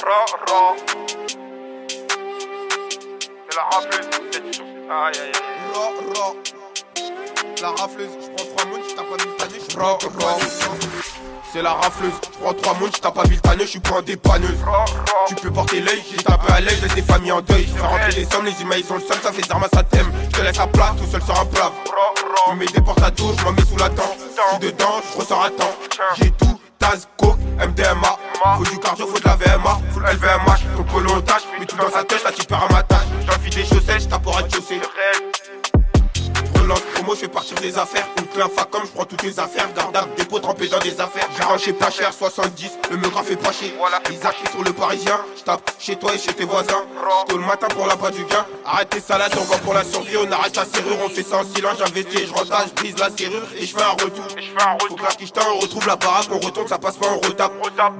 C'est la rafleuse. La je prends 3 moons, je tape je ra, ra. C'est la rafleuse, je prends 3 moons, je tape pas Viltané, je suis pas dépanneuse. Tu peux porter l'œil, j'ai tapé à l'œil, laisse des familles en deuil. Je fais rentrer les sommes, les emails sont le seul, ça fait zarma, ça t'aime. Je te laisse à plat, tout seul sur un plat. Je mets des portes à dos, je m'en mets sous la dent. Je suis dedans, je ressors à temps. J'ai tout, Taz, Coke, MDMA. Faut du cardio, faut de la VMA. Faut le LVMH, ton polo en tâche. Mais tout dans sa tête, là tu perds à ma tâche. Des chaussettes, je tape pour être chaussé. Je fais partir des affaires. Une clé comme je prends toutes les affaires. Gardable, dépôt trempé dans des affaires. J'ai rangé pas cher, 70. Le meugras fait pas chier. Voilà, Isaac est sur le parisien. Je tape chez toi et chez tes voisins. Tôt le matin pour la du gain. Arrête tes salades, on va pour la survie. On arrête la serrure, on fait ça en silence. J'investis, je rentre, je brise la serrure et je fais un retour. Et je fais un Faut que la on retrouve la baraque, on retourne, ça passe pas, on retape.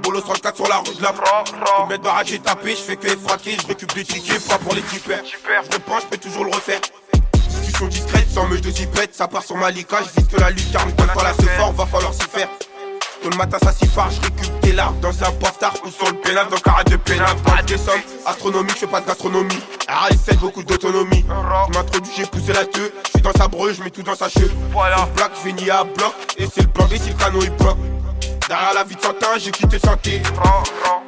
Bolos 34 sur la rue de la mettre baraque, j'ai tapé, je fais que fraquer, je récupère des tickets, pas pour les tipeurs. Super. Je reprends, je peux toujours le refaire. Discrète, sans me de zipette, ça part sur ma lica, je vise que la lucarne, donne pas la ce fort, va falloir s'y faire. Tout le matin ça s'y fare, je récupère tes larmes dans un postard ou sur le pénal, dans carré de pénal. Pas des sommes astronomiques, je fais pas de gastronomie. RAS7, beaucoup d'autonomie. Je m'introduis, j'ai poussé la queue, je suis dans sa breu, je mets tout dans sa cheveux. Voilà. Black, je à bloc, et c'est le plan B si le canon il bloque. Derrière la vie de Santin, j'ai quitté santé.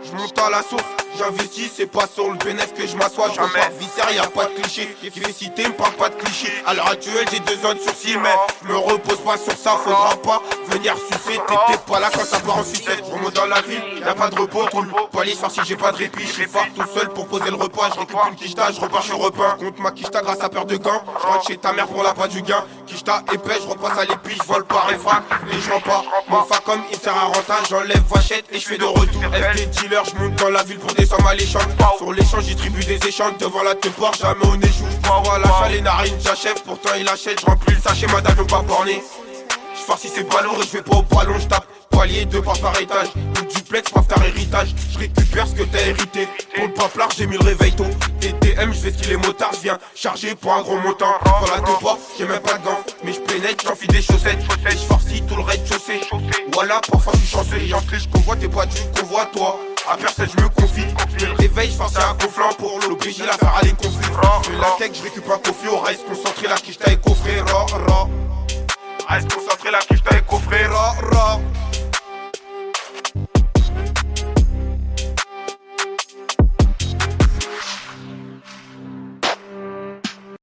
Je monte la source, j'investis, c'est pas sur le bénéfice que je m'assois, je repars viscère, y a pas de cliché. Qui fait citer, me parle pas de cliché. À l'heure actuelle, j'ai deux ans de sursis, mais je me repose pas sur ça, faudra pas venir T'étais pas là quand ça part en sucette. Je remonte dans la ville, y a pas de repos, tout le poilier si j'ai pas de répit. Je suis fort tout seul pour poser le repas, je récupère une quicheta, je repars chez repas. Compte ma quicheta grâce à peur de gants. Je rentre chez ta mère pour la pas du gain. Quicheta épais, je repasse à l'épi, je vole par réfrac et je pas. Mon fa comme il sert à rentable, j'enlève vachette et je fais de retour. FD dealer, je monte dans la ville pour descendre à l'échange. Sur l'échange, j'distribue des échanges devant la te porte, jamais on échoue. J'bois l'achat, les narines, j'achève, pourtant il achète, je remplis le sachet, ma d'avion pas borné. Je farcis ces ballons et je vais pas au ballon, je tape palier deux par par étage. Ou duplex, paf ta héritage. Je récupère ce que t'as hérité. Pour le pop large, j'ai mis le réveil tôt. TTM, je vais skier les motards, je viens charger pour un gros montant. La deux portes, j'ai même pas de gants. Mais je pénètre, j'enfile des chaussettes. Je farcis tout le rez-de-chaussée. Voilà, parfois je suis chanceux. Et en je convois tes pas du convoi, toi. À personne, je me confie. Je me réveille, je farcis un conflant pour l'oblige, la faire aller confus. Je la tech, je récupère un au reste. Concentré, la quiche coffré. offrira ra